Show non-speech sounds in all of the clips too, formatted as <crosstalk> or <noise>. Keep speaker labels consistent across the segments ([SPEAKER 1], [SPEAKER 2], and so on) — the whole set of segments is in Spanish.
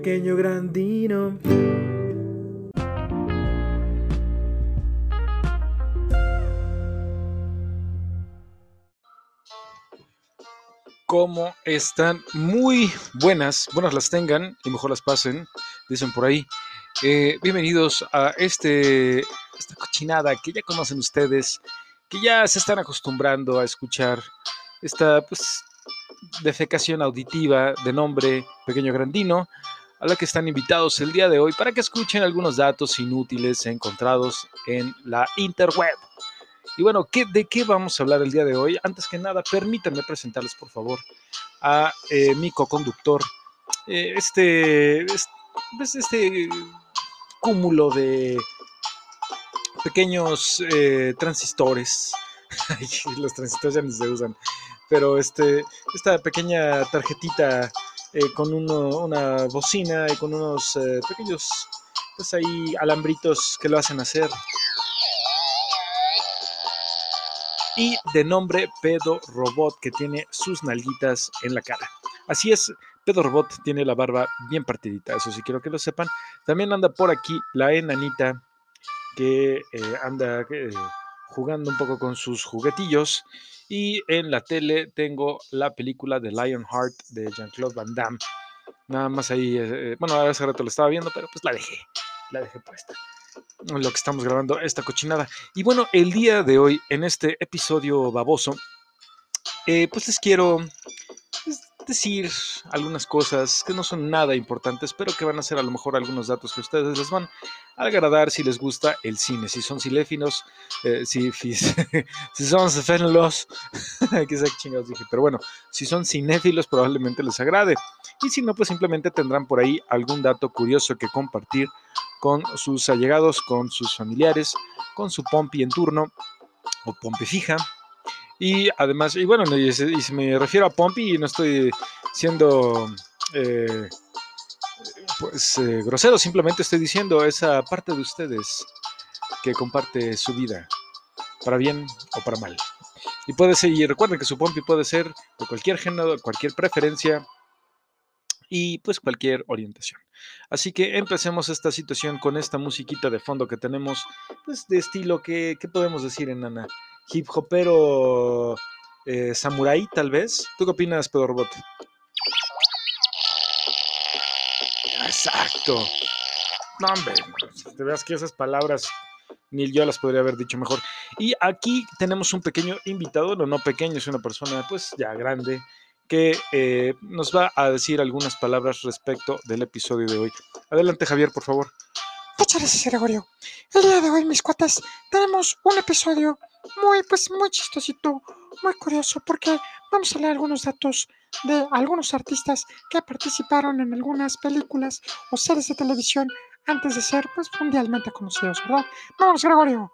[SPEAKER 1] pequeño grandino.
[SPEAKER 2] ¿Cómo están? Muy buenas, buenas las tengan y mejor las pasen, dicen por ahí. Eh, bienvenidos a este, esta cochinada que ya conocen ustedes, que ya se están acostumbrando a escuchar esta pues, defecación auditiva de nombre Pequeño Grandino, a la que están invitados el día de hoy para que escuchen algunos datos inútiles encontrados en la interweb. Y bueno, ¿qué, ¿de qué vamos a hablar el día de hoy? Antes que nada, permítanme presentarles, por favor, a eh, mi co-conductor. Eh, este, este, este, cúmulo de pequeños eh, transistores. <laughs> Los transistores ya no se usan. Pero este, esta pequeña tarjetita con una bocina y con unos pequeños, pues ahí, alambritos que lo hacen hacer y de nombre Pedo Robot, que tiene sus nalguitas en la cara. Así es, Pedo Robot tiene la barba bien partidita, eso sí quiero que lo sepan. También anda por aquí la enanita que eh, anda eh, jugando un poco con sus juguetillos. Y en la tele tengo la película de Lionheart de Jean-Claude Van Damme. Nada más ahí, eh, bueno, hace rato lo estaba viendo, pero pues la dejé, la dejé puesta lo que estamos grabando esta cochinada. Y bueno, el día de hoy, en este episodio baboso, eh, pues les quiero decir algunas cosas que no son nada importantes, pero que van a ser a lo mejor algunos datos que ustedes les van a agradar si les gusta el cine. Si son ciléfilos, eh, si, si, son cefénulos, que chingados dije, pero bueno, si son cinéfilos probablemente les agrade. Y si no, pues simplemente tendrán por ahí algún dato curioso que compartir con sus allegados, con sus familiares, con su pompi en turno o pompi fija. Y además, y bueno, y, si me refiero a pompi, no estoy siendo eh, pues eh, grosero, simplemente estoy diciendo esa parte de ustedes que comparte su vida, para bien o para mal. Y puede ser, y recuerden que su pompi puede ser de cualquier género, cualquier preferencia, y pues cualquier orientación. Así que empecemos esta situación con esta musiquita de fondo que tenemos, pues de estilo que, ¿qué podemos decir, enana? Hip hopero eh, samurai, tal vez. ¿Tú qué opinas, Pedro Robot? Exacto. No, hombre, te veas que esas palabras ni yo las podría haber dicho mejor. Y aquí tenemos un pequeño invitado, no, no pequeño, es una persona pues ya grande, que eh, nos va a decir algunas palabras respecto del episodio de hoy. Adelante, Javier, por favor.
[SPEAKER 3] Muchas gracias, Gregorio. El día de hoy, mis cuates, tenemos un episodio muy, pues, muy chistosito, muy curioso, porque vamos a leer algunos datos de algunos artistas que participaron en algunas películas o series de televisión antes de ser, pues, mundialmente conocidos, ¿verdad? Vamos, Gregorio.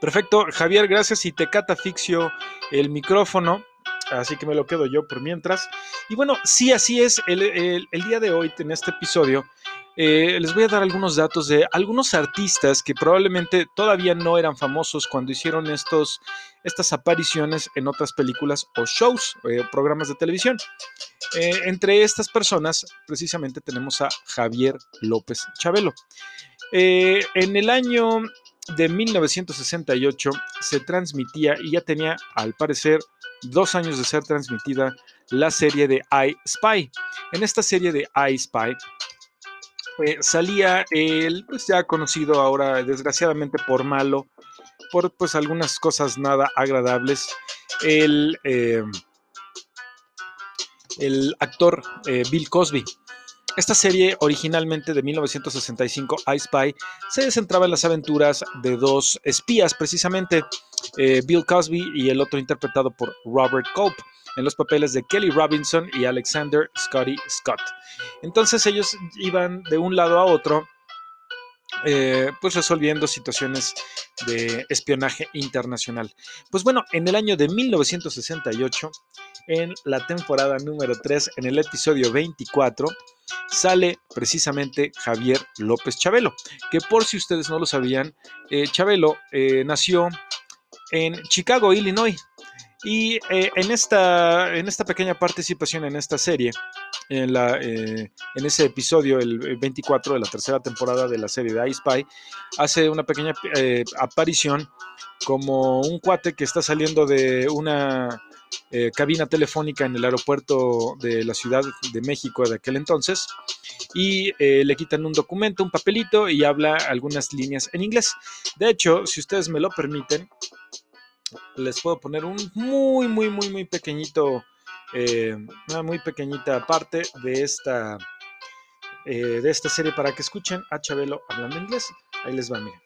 [SPEAKER 2] Perfecto, Javier, gracias y te catafixio el micrófono así que me lo quedo yo por mientras. Y bueno, sí, así es, el, día de hoy en este episodio eh, les voy a dar algunos datos de algunos artistas que probablemente todavía no eran famosos cuando hicieron estos, estas apariciones en otras películas o shows, eh, programas de televisión. Eh, entre estas personas, precisamente tenemos a Javier López Chabelo. en el año de 1968 se transmitía y ya tenía, al parecer, dos años de ser transmitida la serie de I Spy. En esta serie de I Spy eh, salía el pues ya conocido ahora desgraciadamente por malo, por pues algunas cosas nada agradables, el, eh, el actor eh, Bill Cosby. Esta serie, originalmente de 1965, I Spy, se centraba en las aventuras de dos espías, precisamente eh, Bill Cosby y el otro interpretado por Robert Culp, en los papeles de Kelly Robinson y Alexander Scotty Scott. Entonces ellos iban de un lado a otro eh, pues resolviendo situaciones de espionaje internacional. Pues bueno, en el año de 1968, en la temporada número 3, en el episodio 24, sale precisamente Javier López Chabelo, que por si ustedes no lo sabían, eh, Chabelo eh, nació en Chicago, Illinois. Y en, esta, en esta pequeña participación en esta serie, en, la, eh, en ese episodio, el 24 de la tercera temporada de la serie de I Spy, hace una pequeña eh, aparición como un cuate que está saliendo de una eh, cabina telefónica en el aeropuerto de la Ciudad de México de aquel entonces y le quitan un documento, un papelito y habla algunas líneas en inglés. De hecho, si ustedes me lo permiten, les puedo poner un muy, muy, muy, muy pequeñito eh, una muy pequeñita parte de esta, eh, de esta serie para que escuchen a Chabelo hablando inglés. Ahí les va, miren.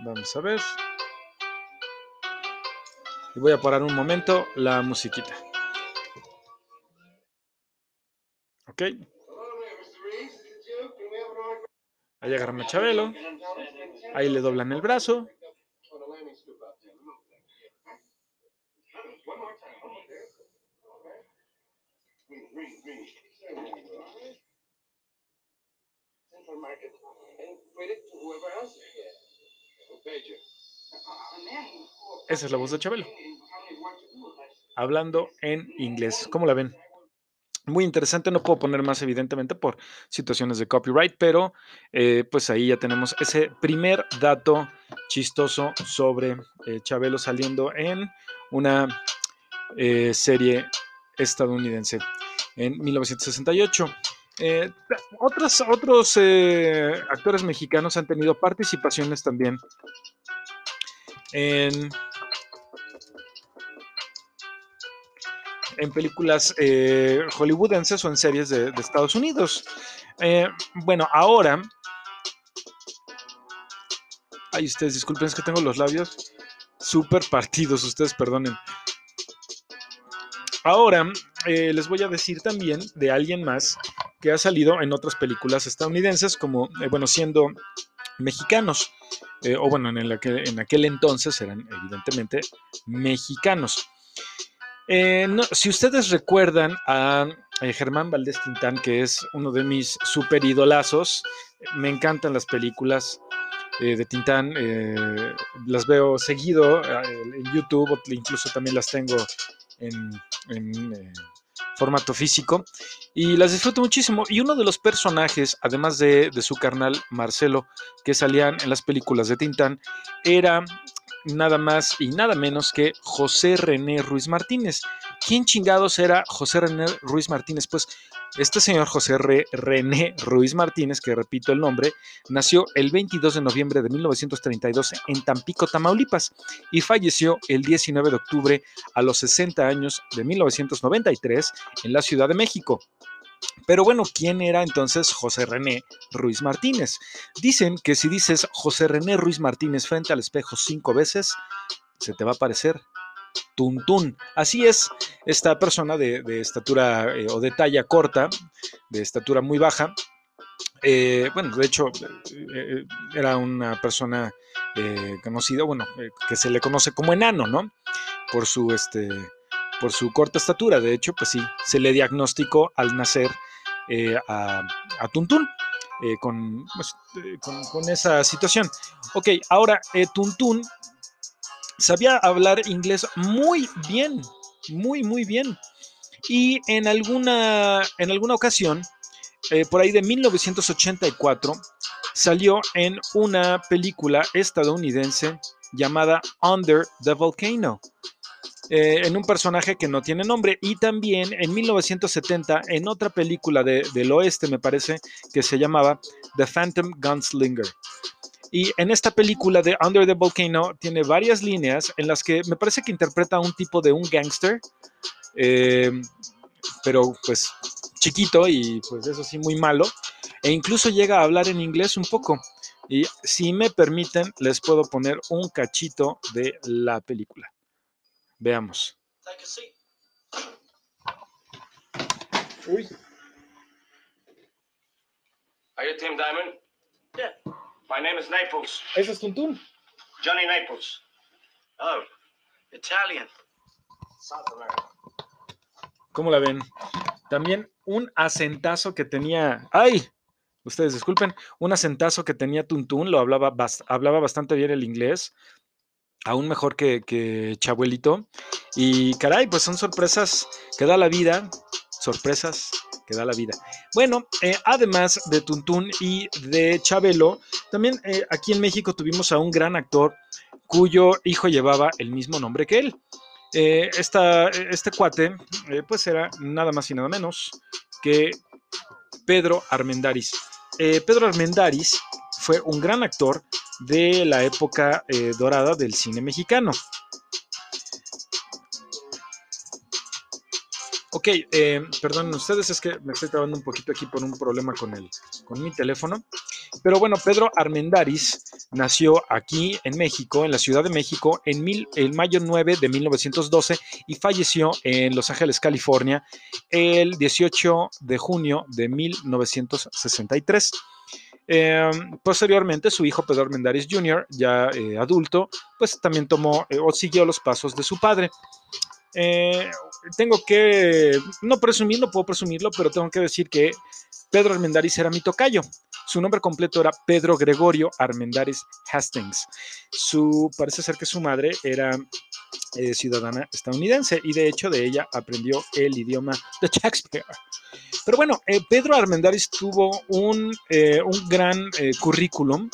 [SPEAKER 2] Vamos a ver. Y voy a parar un momento la musiquita. Ok. Ahí agarran a Chabelo. Ahí le doblan el brazo. Esa es la voz de Chabelo. Hablando en inglés. ¿Cómo la ven? Muy interesante, no puedo poner más evidentemente por situaciones de copyright, pero eh, pues ahí ya tenemos ese primer dato chistoso sobre eh, Chabelo saliendo en una eh, serie estadounidense en 1968. Eh, otros otros eh, actores mexicanos han tenido participaciones también en, en películas eh, hollywoodenses o en series de, Estados Unidos. bueno, ahora... Ay, ustedes disculpen, es que tengo los labios súper partidos, ustedes perdonen. Ahora eh, les voy a decir también de alguien más que ha salido en otras películas estadounidenses, como, eh, bueno, siendo mexicanos, eh, o bueno, en, aquel entonces eran evidentemente mexicanos. si ustedes recuerdan a Germán Valdés Tintán, que es uno de mis super idolazos, me encantan las películas de Tintán, las veo seguido en YouTube, incluso también las tengo en, eh, formato físico y las disfruto muchísimo. Y uno de los personajes, además de, de, su carnal Marcelo, que salían en las películas de Tintán, era nada más y nada menos que José René Ruiz Martínez. ¿Quién chingados era José René Ruiz Martínez? Pues este señor José René Ruiz Martínez, que repito el nombre, nació el 22 de noviembre de 1932 en Tampico, Tamaulipas, y falleció el 19 de octubre a los 60 años de 1993 en la Ciudad de México. Pero bueno, ¿quién era entonces José René Ruiz Martínez? Dicen que si dices José René Ruiz Martínez frente al espejo cinco veces, se te va a aparecer Tuntún. Así es, esta persona de, estatura eh, o de talla corta, de estatura muy baja, eh, bueno, de hecho, eh, era una persona conocida, bueno, que se le conoce como enano, ¿no? Por su, este, por su corta estatura. De hecho, pues sí, se le diagnosticó al nacer a, Tuntún. con, pues, con, con, esa situación. Ok, ahora Tuntún sabía hablar inglés muy bien, muy, muy bien. Y en alguna, en alguna ocasión, eh, por ahí de 1984, salió en una película estadounidense llamada Under the Volcano. Eh, en un personaje que no tiene nombre y también en 1970 en otra película del oeste me parece que se llamaba The Phantom Gunslinger. Y en esta película de Under the Volcano tiene varias líneas en las que me parece que interpreta a un tipo de un gangster, eh, pero pues chiquito y pues eso sí muy malo, e incluso llega a hablar en inglés un poco. Y si me permiten, les puedo poner un cachito de la película. Veamos.
[SPEAKER 1] Uy. Are you Tim Diamond? Yeah. My name is Naples.
[SPEAKER 2] Ese es Tuntún.
[SPEAKER 1] Johnny Naples. Oh, Italian. South America.
[SPEAKER 2] ¿Cómo la ven? También un acentazo que tenía. ¡Ay! Ustedes disculpen. Un acentazo que tenía Tuntún. Lo hablaba, hablaba bastante bien el inglés. Aún mejor que, que Chabuelito. Y caray, pues son sorpresas que da la vida sorpresas que da la vida. Bueno, eh, además de Tuntún y de Chabelo, también eh, aquí en México tuvimos a un gran actor cuyo hijo llevaba el mismo nombre que él. Eh, esta- este cuate, pues era nada más y nada menos que Pedro Armendáriz. Pedro Armendáriz fue un gran actor de la época dorada del cine mexicano. Ok, eh, perdonen ustedes, es que me estoy trabando un poquito aquí por un problema con, el, con mi teléfono. Pero bueno, Pedro Armendáriz nació aquí en México, en la Ciudad de México, en, mil, mayo 9 de 1912 y falleció en Los Ángeles, California, el 18 de junio de 1963. Eh, posteriormente, su hijo Pedro Armendáriz Jr., ya eh, adulto, pues también tomó eh, o siguió los pasos de su padre. Tengo que, no presumir, no puedo presumirlo, pero tengo que decir que Pedro Armendáriz era mi tocayo. Su nombre completo era Pedro Gregorio Armendáriz Hastings. Su, parece ser que su madre era eh, ciudadana estadounidense y de hecho de ella aprendió el idioma de Shakespeare. Pero bueno, eh, Pedro Armendáriz tuvo un, eh, un gran eh, currículum,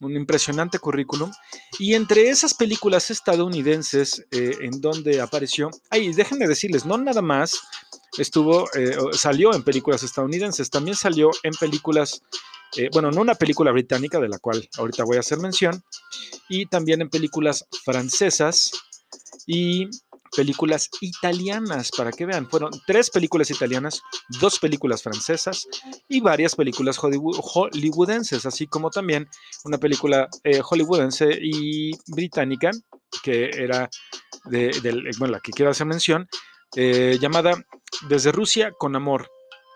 [SPEAKER 2] un impresionante currículum, y entre esas películas estadounidenses eh, en donde apareció, ay, déjenme decirles, no nada más estuvo, eh, salió en películas estadounidenses, también salió en películas, eh, bueno, no una película británica de la cual ahorita voy a hacer mención, y también en películas francesas. Y películas italianas, para que vean, fueron tres películas italianas, dos películas francesas y varias películas hollywood- hollywoodenses, así como también una película eh, hollywoodense y británica, que era de, del- bueno, la que quiero hacer mención, eh, llamada Desde Rusia con Amor,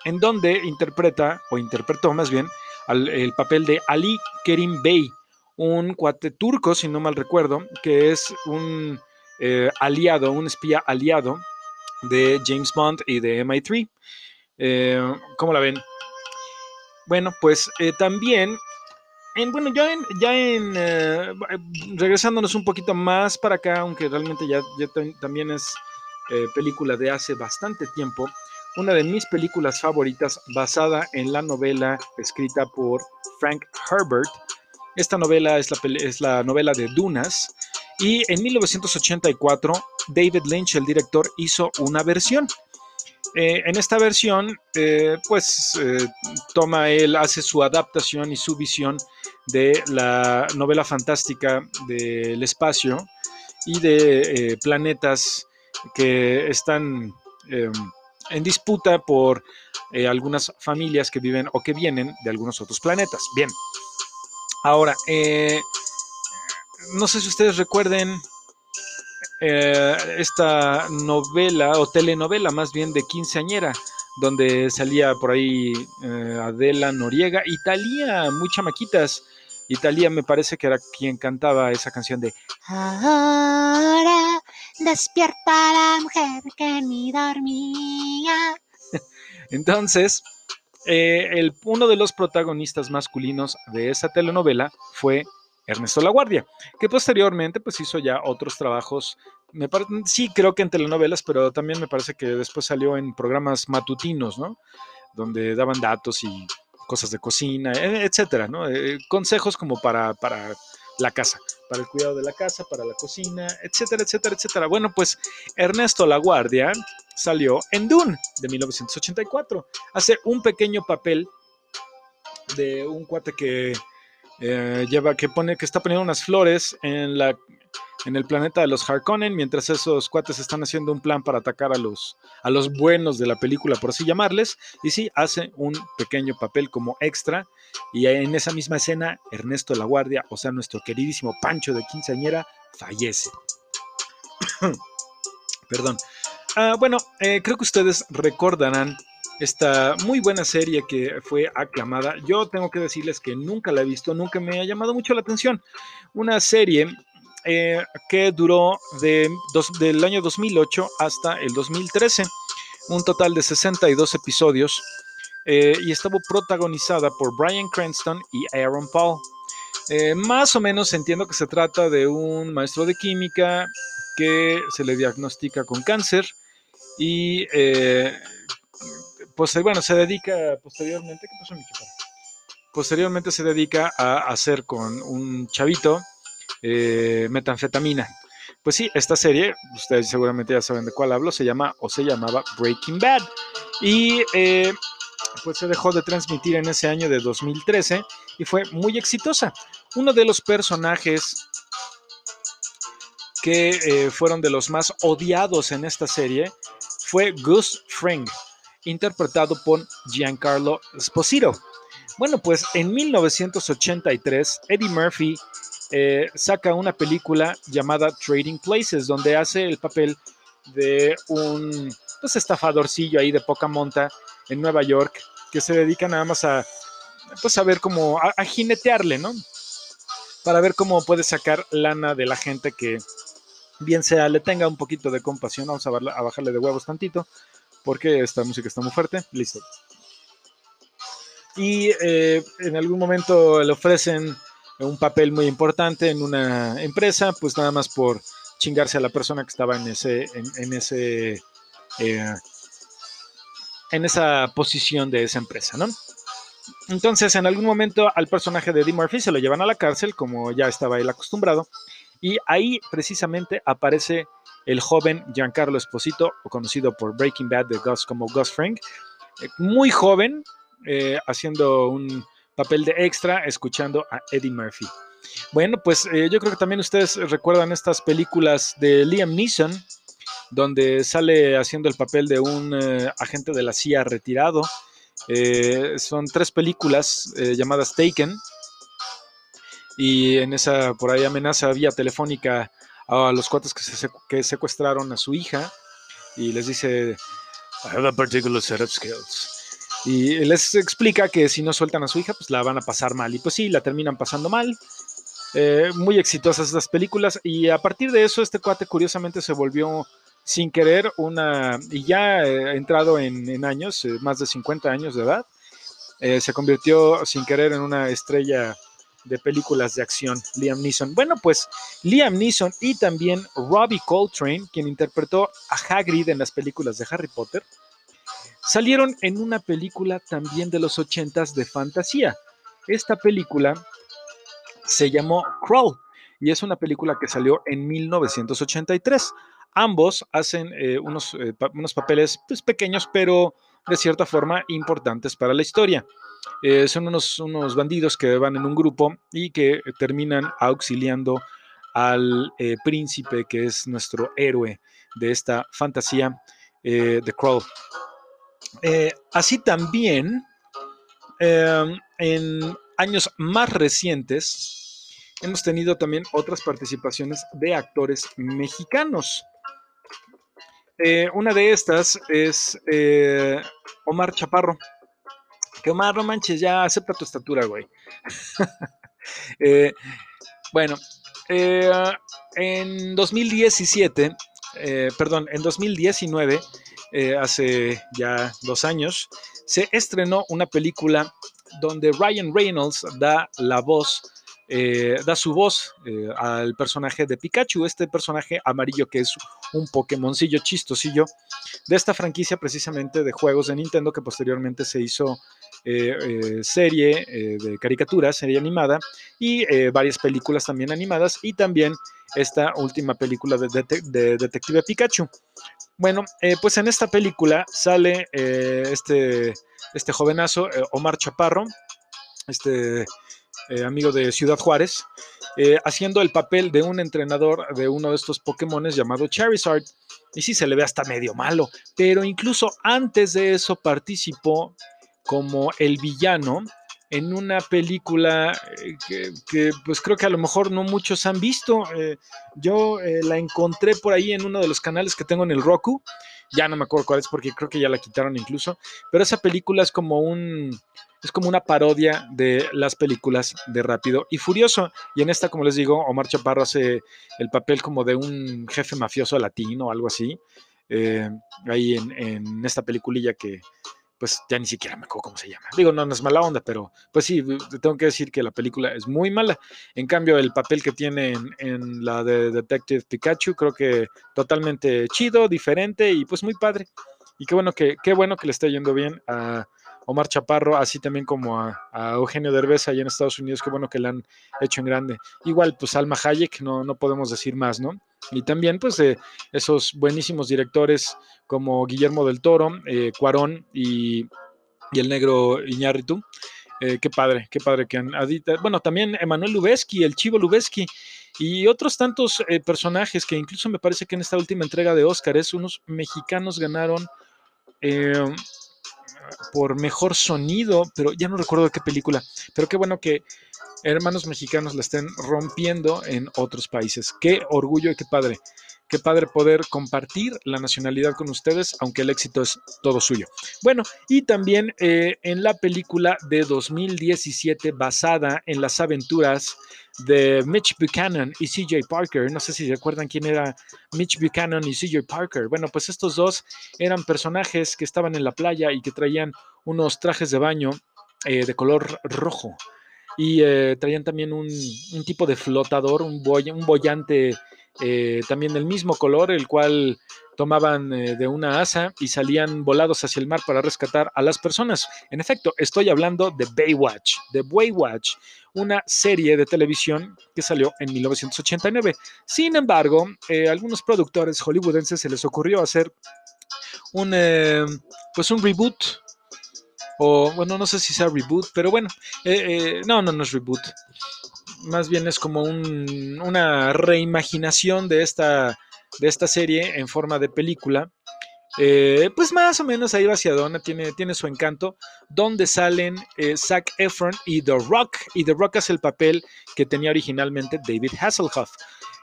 [SPEAKER 2] en donde interpreta, o interpretó más bien, al- el papel de Ali Kerim Bey, un cuate turco, si no mal recuerdo, que es un eh, aliado, un espía aliado de James Bond y de MI3. Eh, ¿Cómo la ven? Bueno, pues eh, también, en, bueno, ya en, ya en regresándonos un poquito más para acá, aunque realmente ya, ya tam- también es película de hace bastante tiempo, una de mis películas favoritas basada en la novela escrita por Frank Herbert. Esta novela es la, es la novela de Dunas y en 1984 David Lynch, el director, hizo una versión. Eh, en esta versión, eh, pues eh, toma él, hace su adaptación y su visión de la novela fantástica del espacio y de planetas que están eh, en disputa por algunas familias que viven o que vienen de algunos otros planetas. Bien, ahora, no sé si ustedes recuerden eh, esta novela o telenovela más bien de quinceañera, donde salía por ahí eh, Adela Noriega y Talía, muy chamaquitas. Y Talía me parece que era quien cantaba esa canción de
[SPEAKER 4] Ahora despierta la mujer que ni dormía. <laughs>
[SPEAKER 2] Entonces, eh, el, uno de los protagonistas masculinos de esa telenovela fue Ernesto Laguardia, que posteriormente pues hizo ya otros trabajos, sí creo que en telenovelas, pero también me parece que después salió en programas matutinos, ¿no? Donde daban datos y cosas de cocina, e- etcétera, ¿no? Eh, consejos como para, para la casa, para el cuidado de la casa, para la cocina, etcétera, etcétera, etcétera. Bueno, pues Ernesto Laguardia salió en Dune de 1984. Hace un pequeño papel de un cuate que eh, lleva, que pone, que está poniendo unas flores en la en el planeta de los Harkonnen, mientras esos cuates están haciendo un plan para atacar a los, a los buenos de la película, por así llamarles, y sí, hace un pequeño papel como extra, y en esa misma escena, Ernesto La Guardia, o sea, nuestro queridísimo Pancho de quinceañera, fallece. <coughs> Perdón. Ah, bueno, eh, creo que ustedes recordarán esta muy buena serie que fue aclamada. Yo tengo que decirles que nunca la he visto, nunca me ha llamado mucho la atención. Una serie eh, que duró de dos- del año 2008 hasta el 2013, un total de 62 episodios, eh, y estuvo protagonizada por Brian Cranston y Aaron Paul. Eh, más o menos entiendo que se trata de un maestro de química que se le diagnostica con cáncer y eh, poster- bueno, se dedica posteriormente, ¿qué pasó, mi? Posteriormente se dedica a hacer con un chavito eh, metanfetamina. Pues sí, esta serie, ustedes seguramente ya saben de cuál hablo, se llama o se llamaba Breaking Bad. Y eh, pues se dejó de transmitir en ese año de 2013 y fue muy exitosa. Uno de los personajes que eh, fueron de los más odiados en esta serie fue Gus Fring, interpretado por Giancarlo Esposito. Bueno, pues en 1983 Eddie Murphy eh, saca una película llamada Trading Places, donde hace el papel de un pues, estafadorcillo ahí de poca monta en Nueva York, que se dedica nada más a, pues, a ver cómo, a, a jinetearle, ¿no? Para ver cómo puede sacar lana de la gente que, bien sea, le tenga un poquito de compasión. Vamos a, bajarle de huevos tantito, porque esta música está muy fuerte. Listo. Y eh, en algún momento le ofrecen un papel muy importante en una empresa, pues nada más por chingarse a la persona que estaba en ese, en, ese, eh, en esa posición de esa empresa, ¿no? Entonces, en algún momento al personaje de Eddie Murphy se lo llevan a la cárcel, como ya estaba él acostumbrado, y ahí precisamente aparece el joven Giancarlo Esposito, conocido por Breaking Bad de Gus como Gus Fring, eh, muy joven, eh, haciendo un papel de extra, escuchando a Eddie Murphy. Bueno, pues eh, yo creo que también ustedes recuerdan estas películas de Liam Neeson, donde sale haciendo el papel de un agente de la CIA retirado. Son tres películas llamadas Taken. Y en esa, por ahí, amenaza vía telefónica a los cuates que, que secuestraron a su hija. Y les dice, I have a particular set of skills. Y les explica que si no sueltan a su hija, pues la van a pasar mal. Y pues sí, la terminan pasando mal. Eh, muy exitosas estas películas. Y a partir de eso, este cuate curiosamente se volvió sin querer una. Y ya eh, entrado en, en años, eh, más de 50 años de edad, eh, se convirtió sin querer en una estrella de películas de acción, Liam Neeson. Bueno, pues Liam Neeson y también Robbie Coltrane, quien interpretó a Hagrid en las películas de Harry Potter, salieron en una película también de los 80s de fantasía. Esta película se llamó Crawl y es una película que salió en 1983. Ambos hacen eh, unos, eh, unos papeles pues, pequeños, pero de cierta forma importantes para la historia. Eh, son unos, unos bandidos que van en un grupo y que terminan auxiliando al eh, príncipe que es nuestro héroe de esta fantasía, eh, The Crawl. Eh, así también, eh, en años más recientes, hemos tenido también otras participaciones de actores mexicanos. Una de estas es Omar Chaparro. Que Omar, no manches, ya acepta tu estatura, güey. <laughs> Eh, bueno, eh, en 2017, eh, perdón, en 2019, eh, hace ya dos años, se estrenó una película donde Ryan Reynolds da la voz, da su voz al personaje de Pikachu, este personaje amarillo que es un Pokémoncillo chistosillo de esta franquicia precisamente de juegos de Nintendo que posteriormente se hizo eh, eh, serie eh, de caricaturas, serie animada y varias películas también animadas y también esta última película de, Dete- de Detective Pikachu. Bueno, pues en esta película sale este, este jovenazo, Omar Chaparro, este amigo de Ciudad Juárez, haciendo el papel de un entrenador de uno de estos Pokémones llamado Charizard. Y sí, se le ve hasta medio malo, pero incluso antes de eso participó como el villano en una película eh, que, pues creo que a lo mejor no muchos han visto. Eh, yo eh, la encontré por ahí en uno de los canales que tengo en el Roku. Ya no me acuerdo cuál es porque creo que ya la quitaron incluso. Pero esa película es como un es como una parodia de las películas de Rápido y Furioso. Y en esta, como les digo, Omar Chaparro hace el papel como de un jefe mafioso latino o algo así. ahí en, en esta peliculilla que, pues ya ni siquiera me acuerdo cómo se llama. Digo, no, no es mala onda, pero pues sí, tengo que decir que la película es muy mala. En cambio, el papel que tiene en, en la de Detective Pikachu, creo que totalmente chido, diferente y pues muy padre. Y qué bueno que, qué bueno que le esté yendo bien a Omar Chaparro, así también como a, Eugenio Derbez allá en Estados Unidos, qué bueno que le han hecho en grande. Igual, pues Alma Hayek, no, no podemos decir más, ¿no? Y también, pues, eh, esos buenísimos directores como Guillermo del Toro, eh, Cuarón y, y el negro Iñárritu. Eh, qué padre, qué padre que han adita- Bueno, también Emanuel Lubezki, el Chivo Lubezki y otros tantos eh, personajes que incluso me parece que en esta última entrega de Óscares unos mexicanos ganaron eh, por mejor sonido, pero ya no recuerdo qué película. Pero qué bueno que hermanos mexicanos la estén rompiendo en otros países. Qué orgullo y qué padre. Qué padre poder compartir la nacionalidad con ustedes, aunque el éxito es todo suyo. Bueno, y también eh, en la película de 2017 basada en las aventuras de Mitch Buchanan y CJ Parker. No sé si recuerdan quién era Mitch Buchanan y CJ Parker. Bueno, pues estos dos eran personajes que estaban en la playa y que traían unos trajes de baño eh, de color rojo. Y eh, traían también un, un, tipo de flotador, un, boy, un boyante eh, también del mismo color, el cual tomaban eh, de una asa y salían volados hacia el mar para rescatar a las personas. En efecto, estoy hablando de Baywatch, de Baywatch, una serie de televisión que salió en 1989. Sin embargo, eh, algunos productores hollywoodenses se les ocurrió hacer un, eh, pues un reboot o bueno, no sé si sea reboot, pero bueno, eh, no, no, no es reboot. Más bien es como un, una reimaginación de esta, de esta serie en forma de película. Eh, pues más o menos ahí va hacia tiene, tiene su encanto, donde salen eh, Zac Efron y The Rock, y The Rock es el papel que tenía originalmente David Hasselhoff.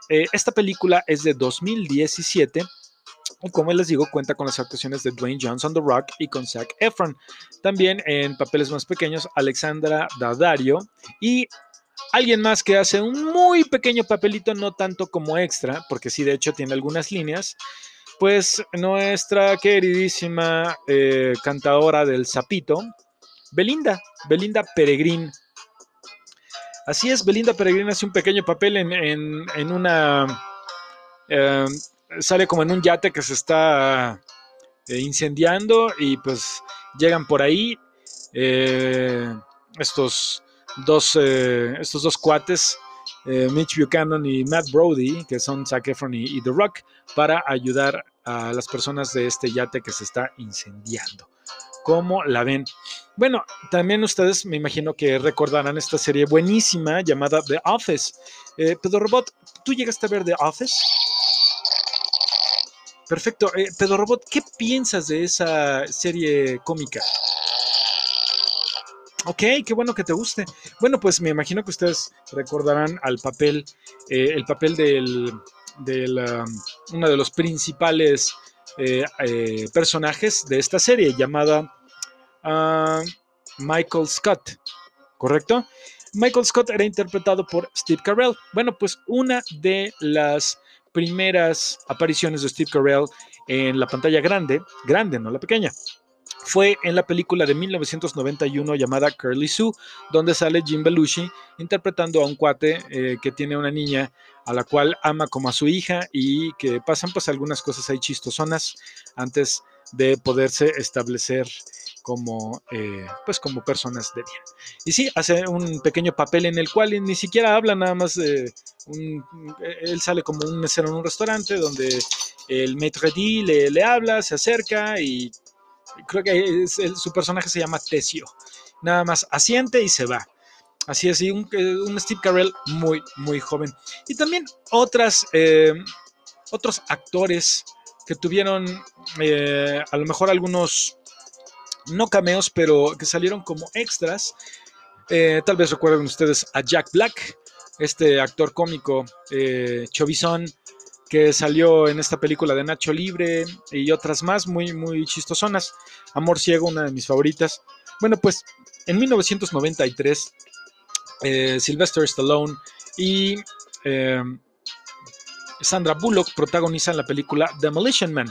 [SPEAKER 2] Eh, esta película es de 2017 y como les digo, cuenta con las actuaciones de Dwayne Johnson, The Rock y con Zac Efron. También en papeles más pequeños, Alexandra Daddario y alguien más que hace un muy pequeño papelito, no tanto como extra, porque sí, de hecho, tiene algunas líneas. Pues nuestra queridísima eh, cantadora del Zapito, Belinda, Belinda Peregrín. Así es, Belinda Peregrín hace un pequeño papel en, en, una... Eh, sale como en un yate que se está eh, incendiando y pues llegan por ahí eh, estos dos eh, estos dos cuates Mitch Buchanan y Matt Brody que son Zac Efron y, y, The Rock para ayudar a las personas de este yate que se está incendiando ¿Cómo la ven? Bueno, también ustedes me imagino que recordarán esta serie buenísima llamada The Office. Eh, Pedro Robot, ¿tú llegaste a ver The Office? Perfecto. Eh, Pedro Robot, ¿qué piensas de esa serie cómica? Ok, qué bueno que te guste. Bueno, pues me imagino que ustedes recordarán al papel, eh, el papel del, del um, uno de los principales eh, eh, personajes de esta serie llamada uh, Michael Scott, ¿correcto? Michael Scott era interpretado por Steve Carell. Bueno, pues una de las primeras apariciones de Steve Carell en la pantalla grande, grande, no la pequeña, fue en la película de 1991 llamada Curly Sue, donde sale Jim Belushi interpretando a un cuate eh, que tiene una niña a la cual ama como a su hija y que pasan pues algunas cosas ahí chistosonas antes de poderse establecer como eh, pues como personas de bien. Y sí, hace un pequeño papel en el cual ni siquiera habla nada más de un, él sale como un mesero en un restaurante donde el maître d' le, le habla, se acerca y creo que su personaje se llama Tesio. Nada más asiente y se va. Así es, y un, un, Steve Carell muy, muy joven. Y también otras, eh, otros actores que tuvieron eh, a lo mejor algunos, no cameos, pero que salieron como extras. Eh, tal vez recuerden ustedes a Jack Black, este actor cómico eh, chovizón que salió en esta película de Nacho Libre y otras más muy, muy chistosonas. Amor Ciego, una de mis favoritas. Bueno, pues en 1993, eh, Sylvester Stallone y eh, Sandra Bullock protagonizan la película Demolition Man.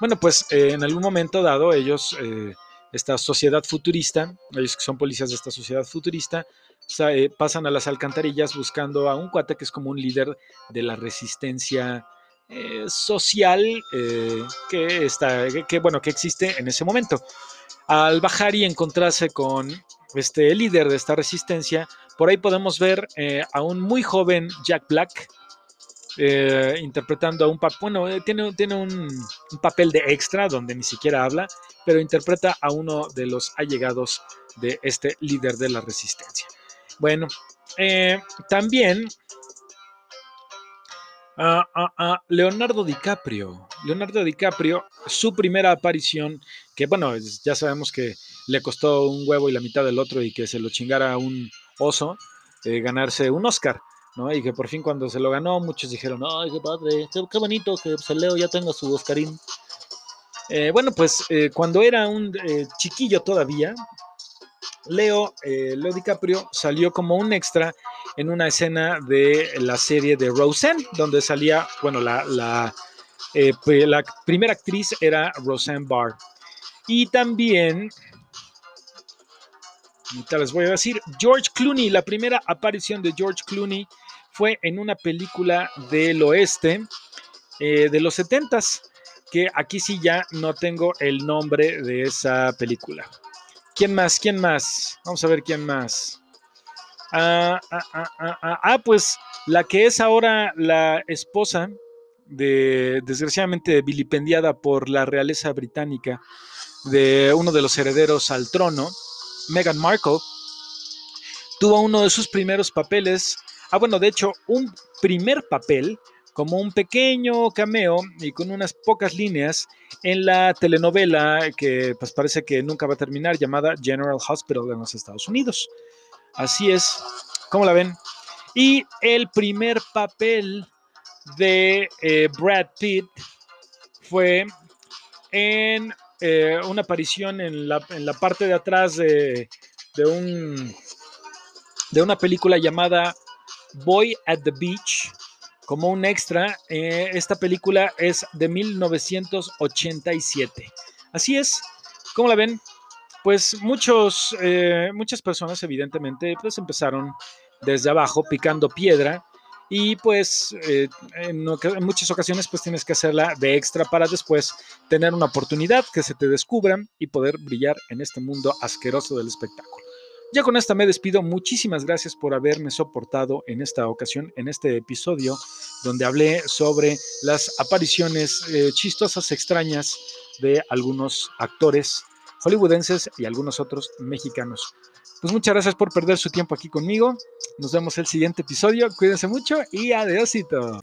[SPEAKER 2] Bueno, pues eh, en algún momento dado ellos, eh, esta sociedad futurista, ellos que son policías de esta sociedad futurista, pasan a las alcantarillas buscando a un cuate que es como un líder de la resistencia eh, social eh, que, está, que- bueno, que existe en ese momento. Al bajar y encontrarse con este líder de esta resistencia, por ahí podemos ver eh, a un muy joven Jack Black eh, interpretando a un papel, bueno, eh, tiene, tiene un papel de extra donde ni siquiera habla, pero interpreta a uno de los allegados de este líder de la resistencia. Bueno, eh, también ah, ah, ah, Leonardo DiCaprio. Leonardo DiCaprio, su primera aparición, que bueno, ya sabemos que le costó un huevo y la mitad del otro y que se lo chingara un oso, eh, ganarse un Oscar. ¿no? Y que por fin cuando se lo ganó, muchos dijeron, ay, qué padre, qué, bonito que pues, Leo ya tenga su Oscarín. Eh, bueno, pues eh, cuando era un eh, chiquillo todavía, Leo, eh, Leo DiCaprio salió como un extra en una escena de la serie de Roseanne, donde salía, bueno, la, la, eh, la primera actriz era Roseanne Barr. Y también, ahorita les voy a decir, George Clooney, la primera aparición de George Clooney fue en una película del oeste eh, de los 70s, que aquí sí ya no tengo el nombre de esa película. ¿Quién más? ¿Quién más? Vamos a ver quién más. Ah, ah, ah, ah, pues la que es ahora la esposa de, desgraciadamente, vilipendiada por la realeza británica de uno de los herederos al trono, Meghan Markle, tuvo uno de sus primeros papeles, ah, bueno, de hecho, un primer papel como un pequeño cameo y con unas pocas líneas en la telenovela que pues parece que nunca va a terminar llamada General Hospital en los Estados Unidos. Así es, ¿cómo la ven? Y el primer papel de eh, Brad Pitt fue en eh, una aparición en la, en la, parte de atrás de, de, un, de una película llamada Boy at the Beach como un extra. Eh, esta película es de 1987. Así es, ¿cómo la ven? Pues muchos, eh, muchas personas evidentemente pues empezaron desde abajo picando piedra y pues eh, en, en, muchas ocasiones pues tienes que hacerla de extra para después tener una oportunidad que se te descubran y poder brillar en este mundo asqueroso del espectáculo. Ya con esta me despido. Muchísimas gracias por haberme soportado en esta ocasión, en este episodio, donde hablé sobre las apariciones eh, chistosas, extrañas de algunos actores hollywoodenses y algunos otros mexicanos. Pues muchas gracias por perder su tiempo aquí conmigo. Nos vemos el siguiente episodio. Cuídense mucho y adiósito.